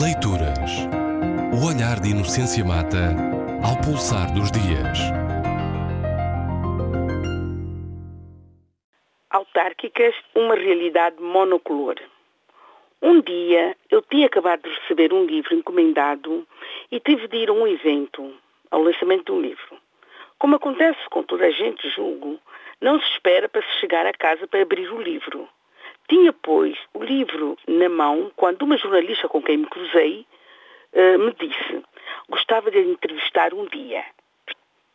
Leituras. O olhar de Inocência Mata ao pulsar dos dias. Autárquicas, uma realidade monocolor. Um dia eu tinha acabado de receber um livro encomendado e tive de ir a um evento, ao lançamento de um livro. Como acontece com toda a gente, julgo, não se espera para se chegar a casa para abrir o livro. Tinha, pois, o livro na mão quando uma jornalista com quem me cruzei uh, me disse gostava de entrevistar um dia.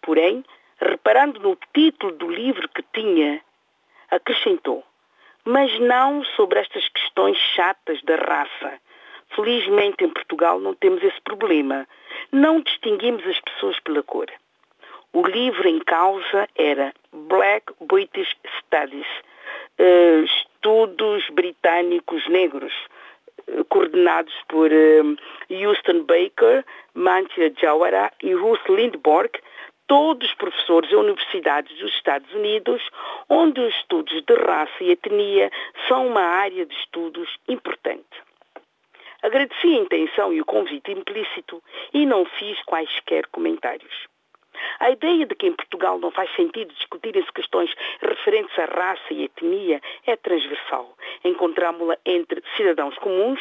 Porém, reparando no título do livro que tinha, acrescentou, mas não sobre estas questões chatas da raça. Felizmente em Portugal não temos esse problema. Não distinguimos as pessoas pela cor. O livro em causa era Black British Studies, uh, estudos britânicos negros, uh, coordenados por uh, Houston Baker, Mantia Jawara e Ruth Lindborg, todos professores em universidades dos Estados Unidos, onde os estudos de raça e etnia são uma área de estudos importante. Agradeci a intenção e o convite implícito e não fiz quaisquer comentários. A ideia de que em Portugal não faz sentido discutirem-se questões referentes à raça e etnia é transversal. Encontramos-la entre cidadãos comuns,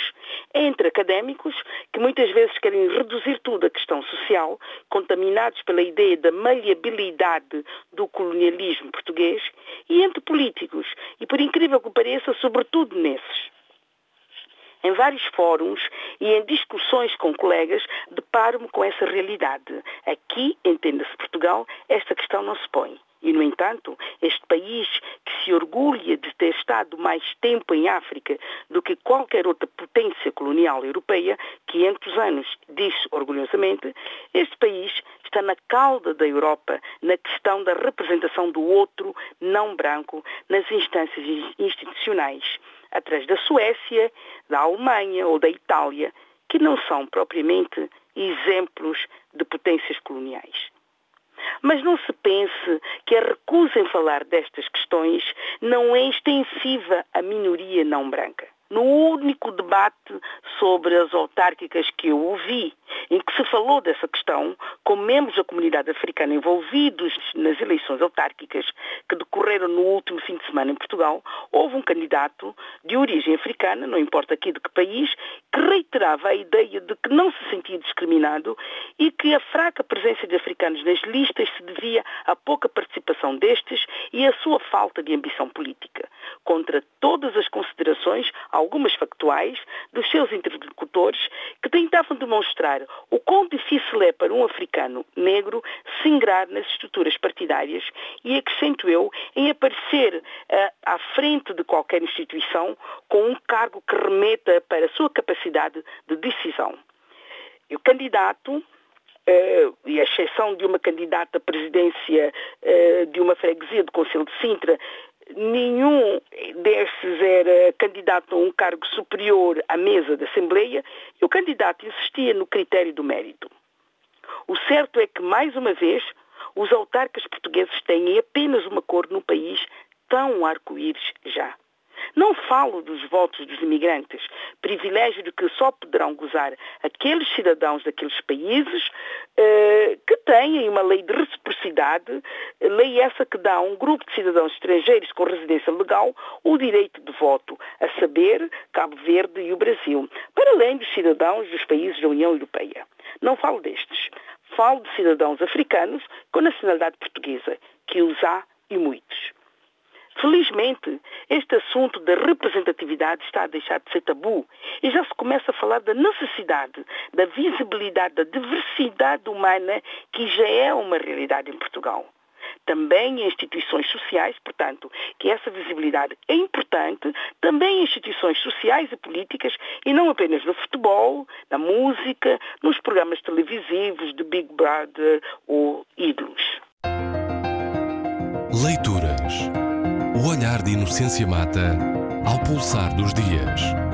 entre académicos, que muitas vezes querem reduzir tudo à questão social, contaminados pela ideia da maleabilidade do colonialismo português, e entre políticos, e por incrível que pareça, sobretudo nesses. Em vários fóruns e em discussões com colegas, deparo-me com essa realidade. Aqui, entenda-se Portugal, esta questão não se põe. E, no entanto, este país que se orgulha de ter estado mais tempo em África do que qualquer outra potência colonial europeia, 500 anos, diz orgulhosamente, este país está na cauda da Europa na questão da representação do outro não branco nas instâncias institucionais através da Suécia, da Alemanha ou da Itália, que não são propriamente exemplos de potências coloniais. Mas não se pense que a recusa em falar destas questões não é extensiva à minoria não branca. No único debate sobre as autárquicas que eu ouvi, em que se falou dessa questão, com membros da comunidade africana envolvidos nas eleições autárquicas que decorreram no último fim de semana em Portugal, houve um candidato de origem africana, não importa aqui de que país, que reiterava a ideia de que não se sentia discriminado e que a fraca presença de africanos nas listas se devia à pouca participação destes e à sua falta de ambição política. Contra todas as considerações, algumas factuais, dos seus interlocutores que tentavam demonstrar o quão difícil é para um africano negro se ingrar nas estruturas partidárias e, acrescento eu, em aparecer uh, à frente de qualquer instituição com um cargo que remeta para a sua capacidade de decisão. E o candidato Uh, e a exceção de uma candidata à presidência uh, de uma freguesia do Conselho de Sintra, nenhum destes era candidato a um cargo superior à mesa da Assembleia e o candidato insistia no critério do mérito. O certo é que, mais uma vez, os autarcas portugueses têm apenas uma cor no país tão arco-íris já. Não falo dos votos dos imigrantes, privilégio de que só poderão gozar aqueles cidadãos daqueles países eh, que têm uma lei de reciprocidade, lei essa que dá a um grupo de cidadãos estrangeiros com residência legal o direito de voto, a saber, Cabo Verde e o Brasil, para além dos cidadãos dos países da União Europeia. Não falo destes. Falo de cidadãos africanos com nacionalidade portuguesa, que os há e muitos. Felizmente, este assunto da representatividade está a deixar de ser tabu e já se começa a falar da necessidade, da visibilidade, da diversidade humana que já é uma realidade em Portugal. Também em instituições sociais, portanto, que essa visibilidade é importante, também em instituições sociais e políticas, e não apenas no futebol, na música, nos programas televisivos de Big Brother ou ídolos. Leituras o olhar de Inocência Mata ao pulsar dos dias.